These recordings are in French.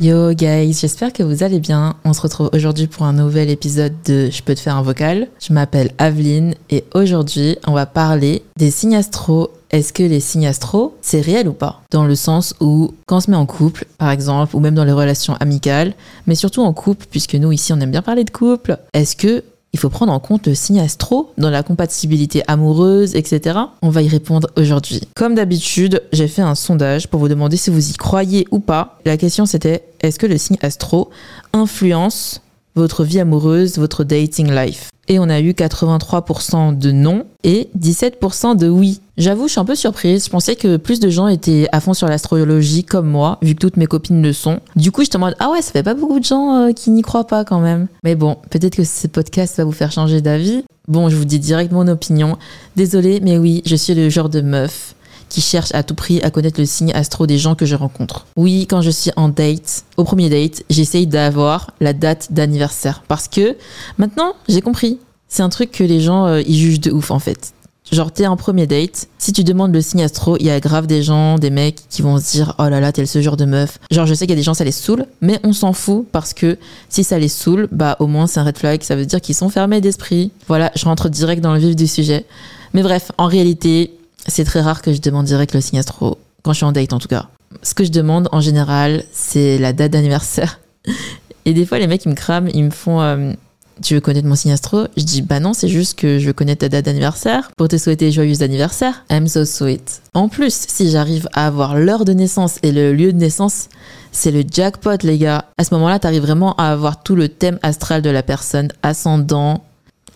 Yo guys, j'espère que vous allez bien. On se retrouve aujourd'hui pour un nouvel épisode de Je peux te faire un vocal. Je m'appelle Aveline et aujourd'hui on va parler des signes astro. Est-ce que les signes astro, c'est réel ou pas? Dans le sens où quand on se met en couple, par exemple, ou même dans les relations amicales, mais surtout en couple, puisque nous ici on aime bien parler de couple, est-ce que il faut prendre en compte le signe astro dans la compatibilité amoureuse, etc. On va y répondre aujourd'hui. Comme d'habitude, j'ai fait un sondage pour vous demander si vous y croyez ou pas. La question c'était est-ce que le signe astro influence votre vie amoureuse, votre dating life? Et on a eu 83% de non et 17% de oui. J'avoue, je suis un peu surprise. Je pensais que plus de gens étaient à fond sur l'astrologie comme moi, vu que toutes mes copines le sont. Du coup, je te demande, ah ouais, ça fait pas beaucoup de gens euh, qui n'y croient pas quand même. Mais bon, peut-être que ce podcast va vous faire changer d'avis. Bon, je vous dis direct mon opinion. Désolée, mais oui, je suis le genre de meuf qui cherche à tout prix à connaître le signe astro des gens que je rencontre. Oui, quand je suis en date, au premier date, j'essaye d'avoir la date d'anniversaire. Parce que maintenant, j'ai compris. C'est un truc que les gens, euh, ils jugent de ouf en fait. Genre, t'es en premier date, si tu demandes le signe astro, il y a grave des gens, des mecs qui vont se dire Oh là là, t'es ce genre de meuf. Genre, je sais qu'il y a des gens, ça les saoule, mais on s'en fout parce que si ça les saoule, bah au moins c'est un red flag, ça veut dire qu'ils sont fermés d'esprit. Voilà, je rentre direct dans le vif du sujet. Mais bref, en réalité, c'est très rare que je demande direct le signe astro, quand je suis en date en tout cas. Ce que je demande en général, c'est la date d'anniversaire. Et des fois, les mecs, ils me crament, ils me font euh, Tu veux connaître mon signe astro Je dis Bah non, c'est juste que je veux connaître ta date d'anniversaire pour te souhaiter joyeux anniversaire. I'm so sweet. En plus, si j'arrive à avoir l'heure de naissance et le lieu de naissance, c'est le jackpot, les gars. À ce moment-là, t'arrives vraiment à avoir tout le thème astral de la personne, ascendant,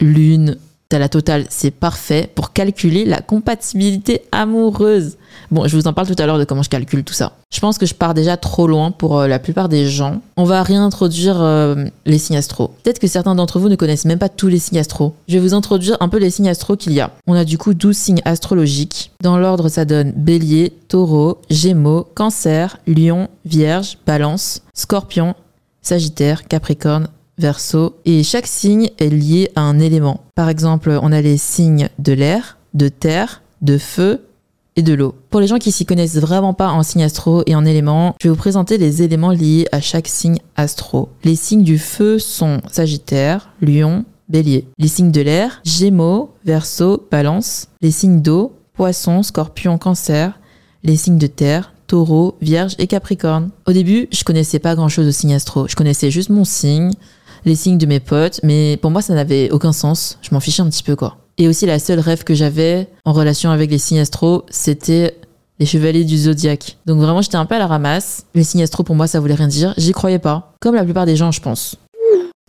lune, T'as la totale, c'est parfait pour calculer la compatibilité amoureuse. Bon, je vous en parle tout à l'heure de comment je calcule tout ça. Je pense que je pars déjà trop loin pour euh, la plupart des gens. On va réintroduire euh, les signes astro. Peut-être que certains d'entre vous ne connaissent même pas tous les signes astro. Je vais vous introduire un peu les signes astro qu'il y a. On a du coup 12 signes astrologiques. Dans l'ordre, ça donne bélier, taureau, gémeaux, cancer, lion, vierge, balance, scorpion, sagittaire, capricorne, Verseau, et chaque signe est lié à un élément. Par exemple, on a les signes de l'air, de terre, de feu et de l'eau. Pour les gens qui s'y connaissent vraiment pas en signes astro et en éléments, je vais vous présenter les éléments liés à chaque signe astro. Les signes du feu sont Sagittaire, Lion, Bélier. Les signes de l'air, Gémeaux, Verseau, Balance. Les signes d'eau, Poisson, Scorpion, Cancer. Les signes de terre, Taureau, Vierge et Capricorne. Au début, je connaissais pas grand chose de signes astro. Je connaissais juste mon signe, les signes de mes potes, mais pour moi ça n'avait aucun sens. Je m'en fichais un petit peu quoi. Et aussi la seule rêve que j'avais en relation avec les signes astro, c'était les chevaliers du zodiaque. Donc vraiment j'étais un peu à la ramasse. Les signes astro pour moi ça voulait rien dire. J'y croyais pas. Comme la plupart des gens je pense.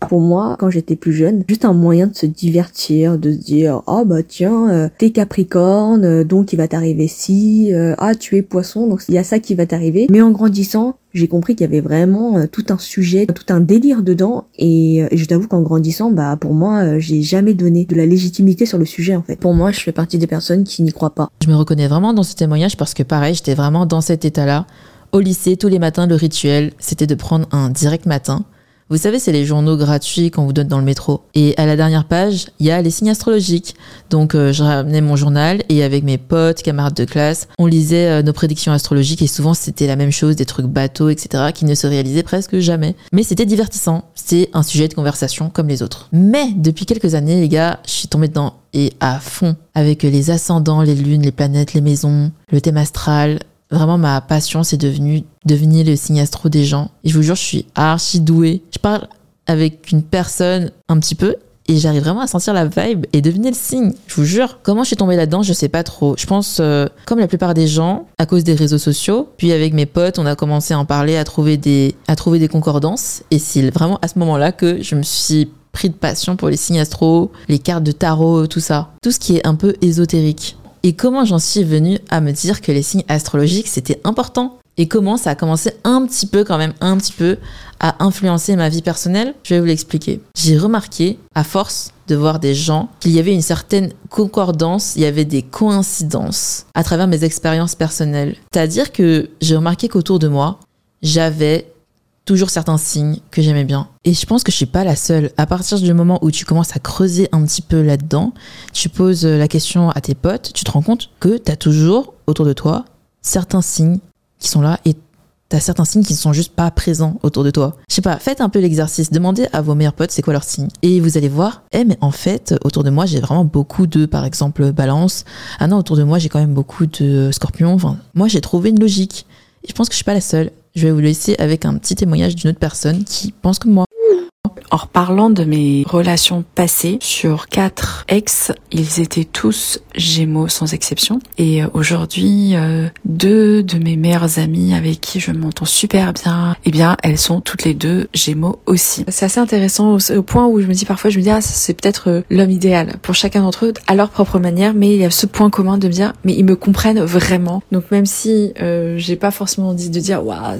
Pour moi, quand j'étais plus jeune, juste un moyen de se divertir, de se dire ah bah tiens, euh, t'es Capricorne, euh, donc il va t'arriver ci, euh, ah tu es Poisson, donc il y a ça qui va t'arriver. Mais en grandissant, j'ai compris qu'il y avait vraiment euh, tout un sujet, tout un délire dedans, et, euh, je t'avoue qu'en grandissant, bah pour moi, j'ai jamais donné de la légitimité sur le sujet en fait. Pour moi, je fais partie des personnes qui n'y croient pas. Je me reconnais vraiment dans ce témoignage parce que pareil, j'étais vraiment dans cet état-là. Au lycée, tous les matins, le rituel, c'était de prendre un direct matin Vous savez, c'est les journaux gratuits qu'on vous donne dans le métro. Et à la dernière page, il y a les signes astrologiques. Donc euh, je ramenais mon journal et avec mes potes, camarades de classe, on lisait euh, nos prédictions astrologiques et souvent c'était la même chose, des trucs bateaux, etc., qui ne se réalisaient presque jamais. Mais c'était divertissant. C'est un sujet de conversation comme les autres. Mais depuis quelques années, les gars, je suis tombée dedans et à fond avec les ascendants, les lunes, les planètes, les maisons, le thème astral. Vraiment, ma passion, c'est devenu devenir le signe astro des gens. Et je vous jure, je suis archi douée. Je parle avec une personne un petit peu et j'arrive vraiment à sentir la vibe et devenir le signe. Je vous jure. Comment je suis tombée là-dedans, je sais pas trop. Je pense, euh, comme la plupart des gens, à cause des réseaux sociaux. Puis avec mes potes, on a commencé à en parler, à trouver des, à trouver des concordances. Et c'est vraiment à ce moment-là que je me suis pris de passion pour les signes astro, les cartes de tarot, tout ça. Tout ce qui est un peu ésotérique. Et comment j'en suis venue à me dire que les signes astrologiques, c'était important? Et comment ça a commencé un petit peu quand même, un petit peu à influencer ma vie personnelle, je vais vous l'expliquer. J'ai remarqué, à force de voir des gens, qu'il y avait une certaine concordance, il y avait des coïncidences à travers mes expériences personnelles. C'est-à-dire que j'ai remarqué qu'autour de moi, j'avais toujours certains signes que j'aimais bien. Et je pense que je suis pas la seule. À partir du moment où tu commences à creuser un petit peu là-dedans, tu poses la question à tes potes, tu te rends compte que tu as toujours autour de toi certains signes qui sont là et t'as certains signes qui ne sont juste pas présents autour de toi. Je sais pas, faites un peu l'exercice, demandez à vos meilleurs potes c'est quoi leur signe. Et vous allez voir, eh mais en fait, autour de moi, j'ai vraiment beaucoup de, par exemple, balance. Ah non, autour de moi, j'ai quand même beaucoup de scorpions. Moi, j'ai trouvé une logique. Je pense que je suis pas la seule. Je vais vous laisser avec un petit témoignage d'une autre personne qui pense comme moi. En reparlant de mes relations passées, sur quatre ex, ils étaient tous gémeaux sans exception. Et euh, aujourd'hui, euh, deux de mes meilleures amies avec qui je m'entends super bien, eh bien, elles sont toutes les deux gémeaux aussi. C'est assez intéressant au, point où je me dis parfois, je me dis, ah, c'est peut-être euh, l'homme idéal pour chacun d'entre eux à leur propre manière, mais il y a ce point commun de me dire, mais ils me comprennent vraiment. Donc même si euh, j'ai pas forcément dit de dire, waouh,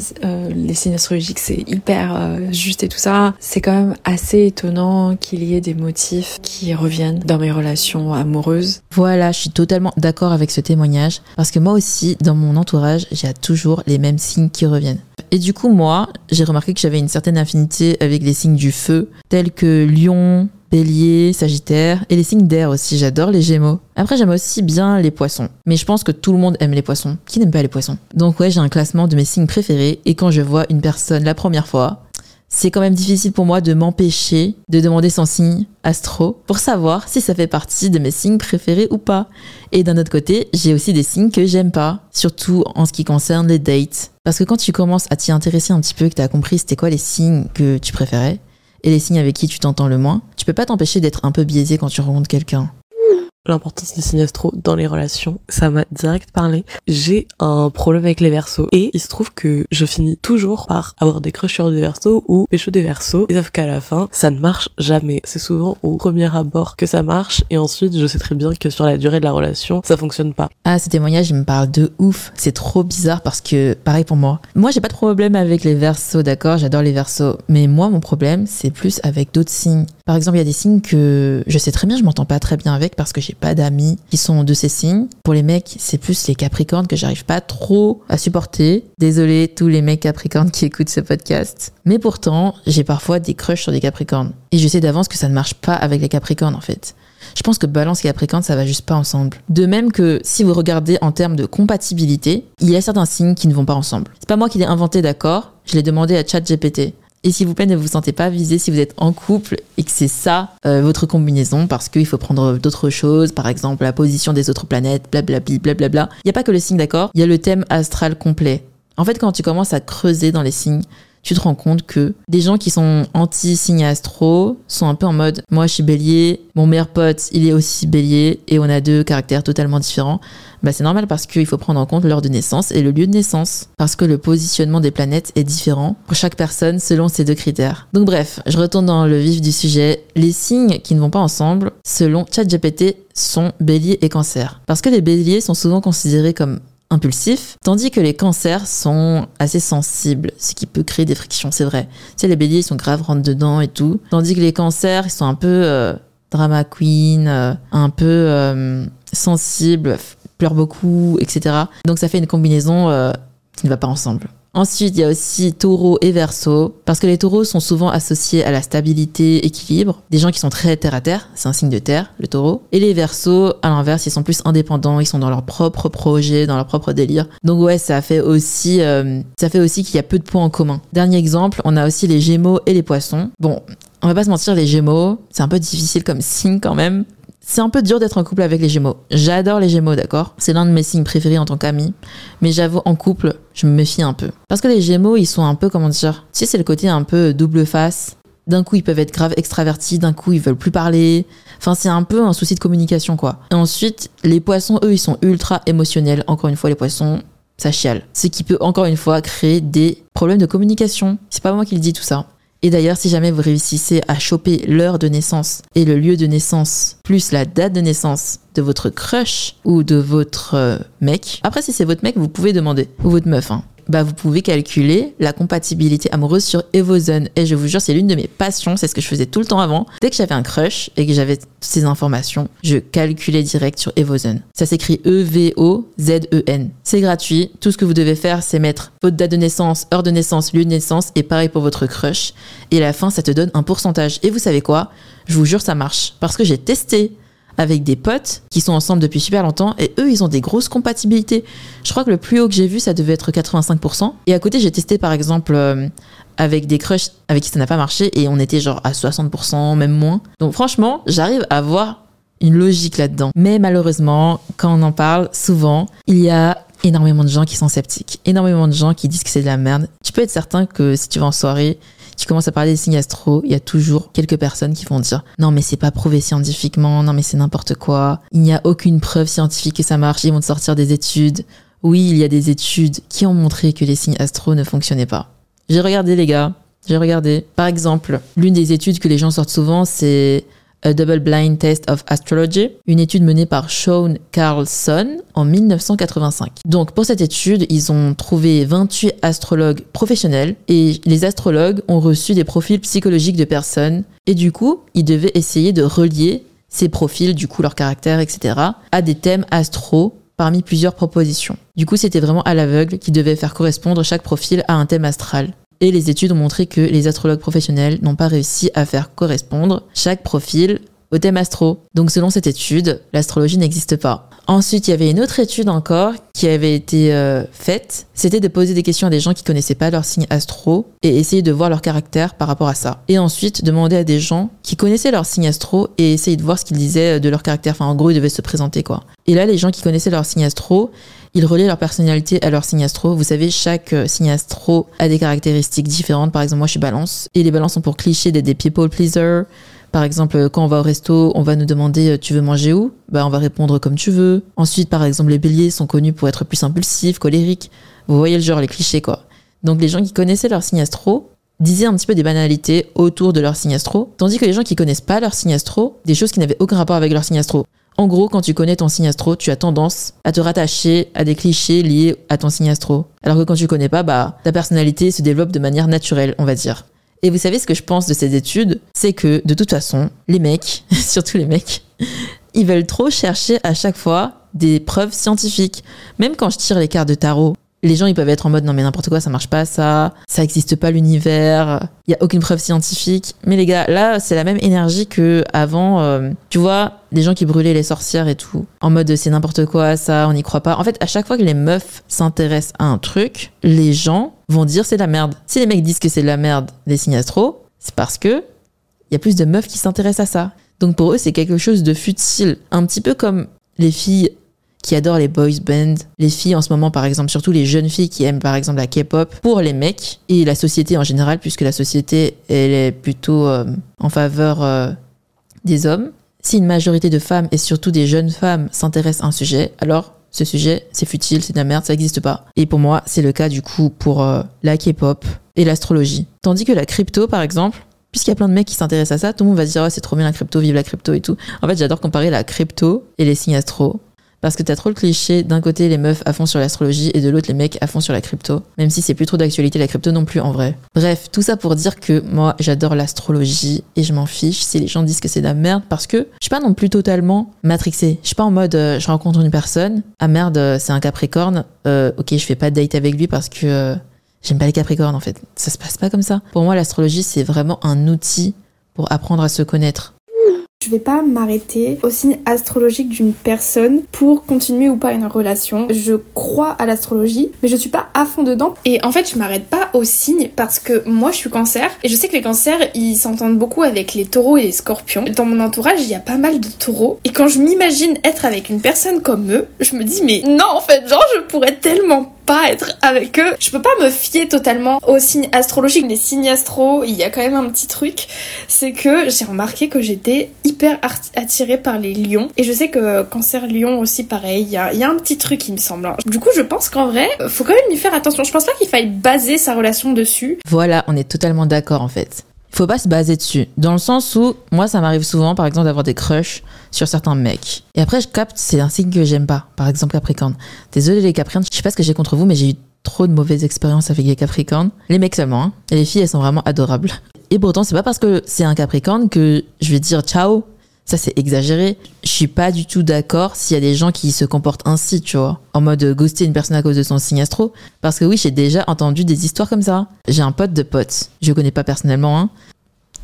les signes astrologiques c'est hyper juste et tout ça, c'est quand même assez étonnant qu'il y ait des motifs qui reviennent dans mes relations amoureuses. Voilà, je suis totalement d'accord avec ce témoignage parce que moi aussi, dans mon entourage, j'ai toujours les mêmes signes qui reviennent. Et du coup, moi, j'ai remarqué que j'avais une certaine affinité avec les signes du feu, tels que Lion, Bélier, Sagittaire et les signes d'air aussi. J'adore les Gémeaux. Après, j'aime aussi bien les poissons. Mais je pense que tout le monde aime les poissons. Qui n'aime pas les poissons? Donc ouais, j'ai un classement de mes signes préférés et quand je vois une personne la première fois, c'est quand même difficile pour moi de m'empêcher de demander son signe astro pour savoir si ça fait partie de mes signes préférés ou pas. Et d'un autre côté, j'ai aussi des signes que j'aime pas, surtout en ce qui concerne les dates. Parce que quand tu commences à t'y intéresser un petit peu, que tu as compris c'était quoi les signes que tu préférais, et les signes avec qui tu t'entends le moins, tu peux pas t'empêcher d'être un peu biaisé quand tu rencontres quelqu'un l'importance des signes astro dans les relations, ça m'a direct parlé. J'ai un problème avec les versos et il se trouve que je finis toujours par avoir des crushs sur des versos ou pécho des versos, sauf qu'à la fin, ça ne marche jamais. C'est souvent au premier abord que ça marche et ensuite je sais très bien que sur la durée de la relation, ça fonctionne pas. Ah, ce témoignage, il me parle de ouf. C'est trop bizarre parce que, pareil pour moi. Moi, j'ai pas de problème avec les versos, d'accord, j'adore les versos. Mais moi, mon problème, c'est plus avec d'autres signes. Par exemple, il y a des signes que je sais très bien, je m'entends pas très bien avec parce que j'ai pas d'amis qui sont de ces signes. Pour les mecs, c'est plus les capricornes que j'arrive pas trop à supporter. Désolé tous les mecs capricornes qui écoutent ce podcast. Mais pourtant, j'ai parfois des crushs sur des capricornes. Et je sais d'avance que ça ne marche pas avec les capricornes en fait. Je pense que balance et capricorne, ça va juste pas ensemble. De même que si vous regardez en termes de compatibilité, il y a certains signes qui ne vont pas ensemble. C'est pas moi qui l'ai inventé, d'accord? Je l'ai demandé à ChatGPT. Et s'il vous plaît, ne vous sentez pas visé si vous êtes en couple et que c'est ça euh, votre combinaison, parce qu'il faut prendre d'autres choses, par exemple la position des autres planètes, blablabla, blablabla. Il n'y a pas que le signe, d'accord? Il y a le thème astral complet. En fait, quand tu commences à creuser dans les signes, tu te rends compte que des gens qui sont anti-signe astro sont un peu en mode moi je suis bélier, mon meilleur pote il est aussi bélier et on a deux caractères totalement différents. Bah c'est normal parce qu'il faut prendre en compte l'heure de naissance et le lieu de naissance. Parce que le positionnement des planètes est différent pour chaque personne selon ces deux critères. Donc bref, je retourne dans le vif du sujet. Les signes qui ne vont pas ensemble, selon ChatGPT, sont bélier et cancer. Parce que les béliers sont souvent considérés comme impulsifs, tandis que les cancers sont assez sensibles, ce qui peut créer des frictions, c'est vrai. Tu sais, les béliers, ils sont graves, rentrent dedans et tout, tandis que les cancers, ils sont un peu euh, drama queen, euh, un peu euh, sensibles, pleurent beaucoup, etc. Donc ça fait une combinaison qui ne va pas ensemble. Ensuite, il y a aussi taureau et verso, parce que les taureaux sont souvent associés à la stabilité, équilibre, des gens qui sont très terre à terre, c'est un signe de terre, le taureau. Et les versos, à l'inverse, ils sont plus indépendants, ils sont dans leur propre projet, dans leur propre délire. Donc ouais, ça fait aussi, euh, ça fait aussi qu'il y a peu de points en commun. Dernier exemple, on a aussi les gémeaux et les poissons. Bon, on va pas se mentir, les gémeaux, c'est un peu difficile comme signe quand même. C'est un peu dur d'être en couple avec les Gémeaux. J'adore les Gémeaux, d'accord? C'est l'un de mes signes préférés en tant qu'ami. Mais j'avoue, en couple, je me méfie un peu. Parce que les Gémeaux, ils sont un peu, comment dire Tu sais, c'est le côté un peu double face. D'un coup, ils peuvent être grave extravertis, d'un coup, ils veulent plus parler. Enfin, c'est un peu un souci de communication, quoi. Et ensuite, les poissons, eux, ils sont ultra émotionnels. Encore une fois, les poissons, ça chiale. Ce qui peut, encore une fois, créer des problèmes de communication. C'est pas moi qui le dis tout ça. Et d'ailleurs, si jamais vous réussissez à choper l'heure de naissance et le lieu de naissance, plus la date de naissance de votre crush ou de votre euh, mec, après si c'est votre mec, vous pouvez demander, ou votre meuf, hein, bah, vous pouvez calculer la compatibilité amoureuse sur Evozen. Et je vous jure, c'est l'une de mes passions, c'est ce que je faisais tout le temps avant. Dès que j'avais un crush et que j'avais ces informations, je calculais direct sur Evozen. Ça s'écrit E-V-O-Z-E-N. C'est gratuit. Tout ce que vous devez faire, c'est mettre votre date de naissance, heure de naissance, lieu de naissance et pareil pour votre crush. Et à la fin, ça te donne un pourcentage. Et vous savez quoi? Je vous jure, ça marche. Parce que j'ai testé avec des potes qui sont ensemble depuis super longtemps et eux, ils ont des grosses compatibilités. Je crois que le plus haut que j'ai vu, ça devait être 85%. Et à côté, j'ai testé par exemple euh, avec des crushs avec qui ça n'a pas marché et on était genre à 60%, même moins. Donc franchement, j'arrive à voir une logique là-dedans. Mais malheureusement, quand on en parle, souvent, il y a énormément de gens qui sont sceptiques, énormément de gens qui disent que c'est de la merde. Tu peux être certain que si tu vas en soirée, tu commences à parler des signes astro, il y a toujours quelques personnes qui vont dire non mais c'est pas prouvé scientifiquement, non mais c'est n'importe quoi, il n'y a aucune preuve scientifique que ça marche, ils vont te sortir des études. Oui, il y a des études qui ont montré que les signes astro ne fonctionnaient pas. J'ai regardé les gars, j'ai regardé. Par exemple, l'une des études que les gens sortent souvent, c'est a Double Blind Test of Astrology, une étude menée par Sean Carlson en 1985. Donc pour cette étude, ils ont trouvé 28 astrologues professionnels et les astrologues ont reçu des profils psychologiques de personnes et du coup, ils devaient essayer de relier ces profils, du coup leur caractère, etc., à des thèmes astro parmi plusieurs propositions. Du coup, c'était vraiment à l'aveugle qui devait faire correspondre chaque profil à un thème astral. Et les études ont montré que les astrologues professionnels n'ont pas réussi à faire correspondre chaque profil au thème astro. Donc selon cette étude, l'astrologie n'existe pas. Ensuite, il y avait une autre étude encore qui avait été euh, faite. C'était de poser des questions à des gens qui connaissaient pas leur signe astro et essayer de voir leur caractère par rapport à ça. Et ensuite, demander à des gens qui connaissaient leur signe astro et essayer de voir ce qu'ils disaient de leur caractère. Enfin, en gros, ils devaient se présenter quoi. Et là, les gens qui connaissaient leur signe astro, ils relaient leur personnalité à leur signe astro. Vous savez, chaque euh, signe astro a des caractéristiques différentes. Par exemple, moi, je suis balance. Et les balances sont pour clichés d'être des people pleasers. Par exemple, quand on va au resto, on va nous demander euh, tu veux manger où? Bah on va répondre comme tu veux. Ensuite, par exemple, les béliers sont connus pour être plus impulsifs, colériques. Vous voyez le genre, les clichés quoi. Donc les gens qui connaissaient leur signe astro disaient un petit peu des banalités autour de leur signe astro, tandis que les gens qui connaissent pas leur signe astro, des choses qui n'avaient aucun rapport avec leur signe astro. En gros, quand tu connais ton signe astro, tu as tendance à te rattacher à des clichés liés à ton signe astro. Alors que quand tu connais pas, bah, ta personnalité se développe de manière naturelle, on va dire. Et vous savez ce que je pense de ces études? C'est que, de toute façon, les mecs, surtout les mecs, ils veulent trop chercher à chaque fois des preuves scientifiques. Même quand je tire les cartes de tarot, les gens ils peuvent être en mode non mais n'importe quoi ça marche pas ça ça existe pas l'univers. Il y a aucune preuve scientifique. Mais les gars là c'est la même énergie que avant euh, tu vois les gens qui brûlaient les sorcières et tout en mode c'est n'importe quoi ça on n'y croit pas. En fait à chaque fois que les meufs s'intéressent à un truc les gens vont dire c'est de la merde. Si les mecs disent que c'est de la merde les signes astro c'est parce que il y a plus de meufs qui s'intéressent à ça. Donc pour eux c'est quelque chose de futile. Un petit peu comme les filles qui adorent les boys bands, les filles en ce moment par exemple, surtout les jeunes filles qui aiment par exemple la K-pop, pour les mecs et la société en général, puisque la société elle est plutôt euh, en faveur euh, des hommes. Si une majorité de femmes et surtout des jeunes femmes s'intéressent à un sujet, alors ce sujet c'est futile, c'est de la merde, ça n'existe pas. Et pour moi c'est le cas du coup pour euh, la K-pop et l'astrologie. Tandis que la crypto par exemple, puisqu'il y a plein de mecs qui s'intéressent à ça, tout le monde va dire oh, c'est trop bien la crypto, vive la crypto et tout. En fait, j'adore comparer la crypto et les signes astro parce que t'as trop le cliché d'un côté les meufs à fond sur l'astrologie et de l'autre les mecs à fond sur la crypto. Même si c'est plus trop d'actualité la crypto non plus en vrai. Bref, tout ça pour dire que moi j'adore l'astrologie et je m'en fiche si les gens disent que c'est de la merde parce que je suis pas non plus totalement matrixée. Je suis pas en mode euh, je rencontre une personne, ah merde euh, c'est un capricorne, euh, ok je fais pas de date avec lui parce que J'aime pas les Capricornes en fait. Ça se passe pas comme ça. Pour moi, l'astrologie, c'est vraiment un outil pour apprendre à se connaître. Je vais pas m'arrêter au signe astrologique d'une personne pour continuer ou pas une relation. Je crois à l'astrologie, mais je suis pas à fond dedans. Et en fait, je m'arrête pas au signe parce que moi, je suis cancer et je sais que les cancers, ils s'entendent beaucoup avec les taureaux et les scorpions. Dans mon entourage, il y a pas mal de taureaux. Et quand je m'imagine être avec une personne comme eux, je me dis, mais non, en fait, genre, je pourrais tellement pas être avec eux. Je peux pas me fier totalement aux signes astrologiques. Les signes astro, il y a quand même un petit truc, c'est que j'ai remarqué que j'étais hyper attirée par les lions. Et je sais que cancer lion aussi pareil, il y a, y a, un petit truc il me semble. Du coup je pense qu'en vrai, faut quand même y faire attention. Je pense pas qu'il faille baser sa relation dessus. Voilà, on est totalement d'accord en fait faut pas se baser dessus. Dans le sens où, moi, ça m'arrive souvent, par exemple, d'avoir des crushs sur certains mecs. Et après, je capte, c'est un signe que j'aime pas. Par exemple, Capricorne. Désolé les Capricornes, je sais pas ce que j'ai contre vous, mais j'ai eu trop de mauvaises expériences avec les Capricornes. Les mecs seulement, hein. Et les filles, elles sont vraiment adorables. Et pourtant, c'est pas parce que c'est un Capricorne que je vais dire ciao ça, c'est exagéré. Je suis pas du tout d'accord s'il y a des gens qui se comportent ainsi, tu vois, en mode ghoster une personne à cause de son signe astro. Parce que oui, j'ai déjà entendu des histoires comme ça. J'ai un pote de pote, je connais pas personnellement, hein.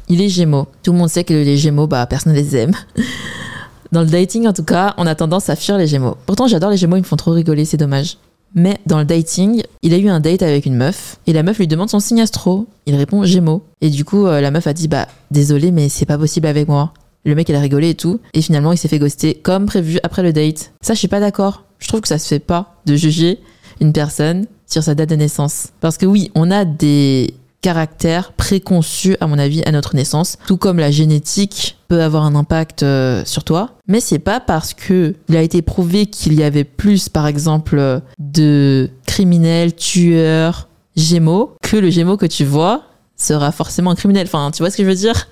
Il est gémeaux. Tout le monde sait que les gémeaux, bah, personne ne les aime. Dans le dating, en tout cas, on a tendance à fuir les gémeaux. Pourtant, j'adore les gémeaux, ils me font trop rigoler, c'est dommage. Mais dans le dating, il a eu un date avec une meuf et la meuf lui demande son signe astro. Il répond Gémeaux. Et du coup, euh, la meuf a dit Bah, désolé, mais c'est pas possible avec moi. Le mec, il a rigolé et tout. Et finalement, il s'est fait ghoster comme prévu après le date. Ça, je suis pas d'accord. Je trouve que ça se fait pas de juger une personne sur sa date de naissance. Parce que oui, on a des caractères préconçus, à mon avis, à notre naissance. Tout comme la génétique peut avoir un impact euh, sur toi. Mais c'est pas parce que il a été prouvé qu'il y avait plus, par exemple, de criminels, tueurs, gémeaux, que le gémeaux que tu vois sera forcément un criminel. Enfin, tu vois ce que je veux dire?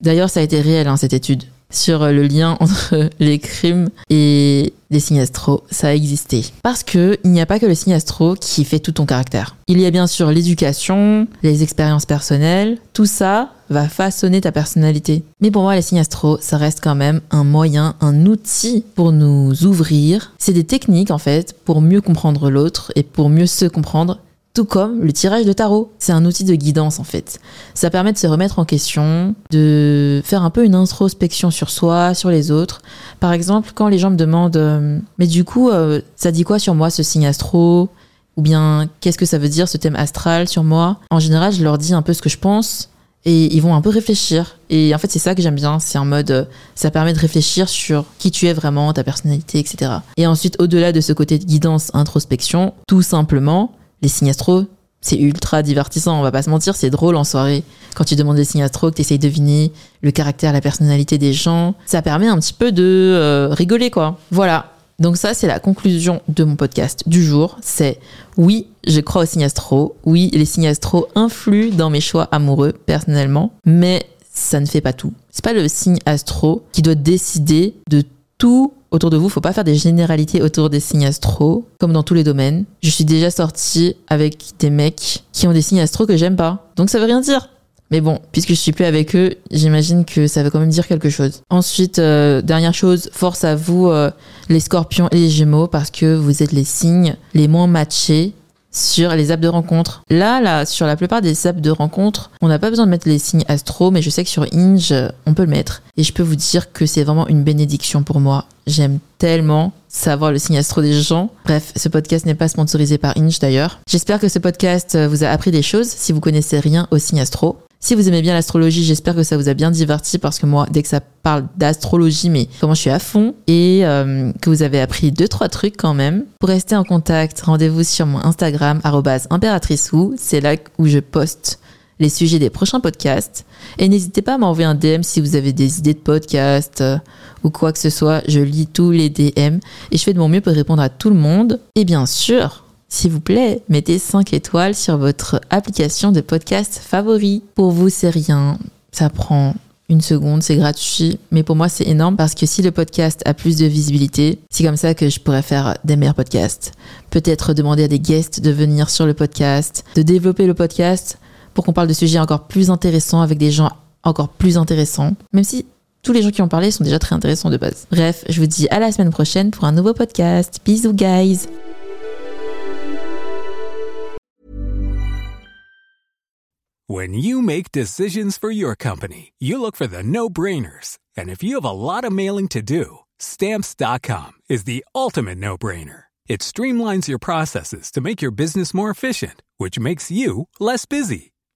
D'ailleurs, ça a été réel, hein, cette étude, sur le lien entre les crimes et les signes astro. Ça a existé. Parce que il n'y a pas que le signe astro qui fait tout ton caractère. Il y a bien sûr l'éducation, les expériences personnelles, tout ça va façonner ta personnalité. Mais pour moi, les signes astro, ça reste quand même un moyen, un outil pour nous ouvrir. C'est des techniques en fait pour mieux comprendre l'autre et pour mieux se comprendre tout comme le tirage de tarot. C'est un outil de guidance en fait. Ça permet de se remettre en question, de faire un peu une introspection sur soi, sur les autres. Par exemple, quand les gens me demandent euh, Mais du coup, euh, ça dit quoi sur moi ce signe astro? Ou bien qu'est-ce que ça veut dire ce thème astral sur moi? En général, je leur dis un peu ce que je pense. Et ils vont un peu réfléchir. Et en fait, c'est ça que j'aime bien. C'est en mode, euh, ça permet de réfléchir sur qui tu es vraiment, ta personnalité, etc. Et ensuite, au-delà de ce côté de guidance, introspection, tout simplement, les signes astro, c'est ultra divertissant, on va pas se mentir, c'est drôle en soirée. Quand tu demandes les signes astro, que tu essayes de deviner le caractère, la personnalité des gens, ça permet un petit peu de euh, rigoler, quoi. Voilà. Donc ça, c'est la conclusion de mon podcast du jour. C'est oui, je crois aux signes astro. Oui, les signes astro influent dans mes choix amoureux, personnellement. Mais ça ne fait pas tout. C'est pas le signe astro qui doit décider de tout autour de vous. Faut pas faire des généralités autour des signes astro, comme dans tous les domaines. Je suis déjà sortie avec des mecs qui ont des signes astro que j'aime pas. Donc ça veut rien dire. Mais bon, puisque je suis plus avec eux, j'imagine que ça veut quand même dire quelque chose. Ensuite, euh, dernière chose, force à vous, euh, les scorpions et les gémeaux, parce que vous êtes les signes les moins matchés sur les apps de rencontre. Là, là, sur la plupart des apps de rencontre, on n'a pas besoin de mettre les signes astro, mais je sais que sur Inge, on peut le mettre. Et je peux vous dire que c'est vraiment une bénédiction pour moi. J'aime tellement savoir le signe astro des gens. Bref, ce podcast n'est pas sponsorisé par Inge d'ailleurs. J'espère que ce podcast vous a appris des choses si vous connaissez rien au signe astro. Si vous aimez bien l'astrologie, j'espère que ça vous a bien diverti parce que moi, dès que ça parle d'astrologie, mais comment je suis à fond et euh, que vous avez appris deux trois trucs quand même. Pour rester en contact, rendez-vous sur mon Instagram @impératriceou. C'est là où je poste les sujets des prochains podcasts. Et n'hésitez pas à m'envoyer un DM si vous avez des idées de podcast euh, ou quoi que ce soit. Je lis tous les DM et je fais de mon mieux pour répondre à tout le monde. Et bien sûr, s'il vous plaît, mettez 5 étoiles sur votre application de podcast favori. Pour vous, c'est rien. Ça prend une seconde, c'est gratuit, mais pour moi c'est énorme parce que si le podcast a plus de visibilité, c'est comme ça que je pourrais faire des meilleurs podcasts. Peut-être demander à des guests de venir sur le podcast, de développer le podcast pour qu'on parle de sujets encore plus intéressants avec des gens encore plus intéressants, même si tous les gens qui ont parlé sont déjà très intéressants de base. Bref, je vous dis à la semaine prochaine pour un nouveau podcast. Bisous guys When you make decisions for your company, you look for the no-brainers. And if you have a lot of mailing to do, stamps.com is the ultimate no-brainer. It streamlines your processes to make your business more efficient, which makes you less busy.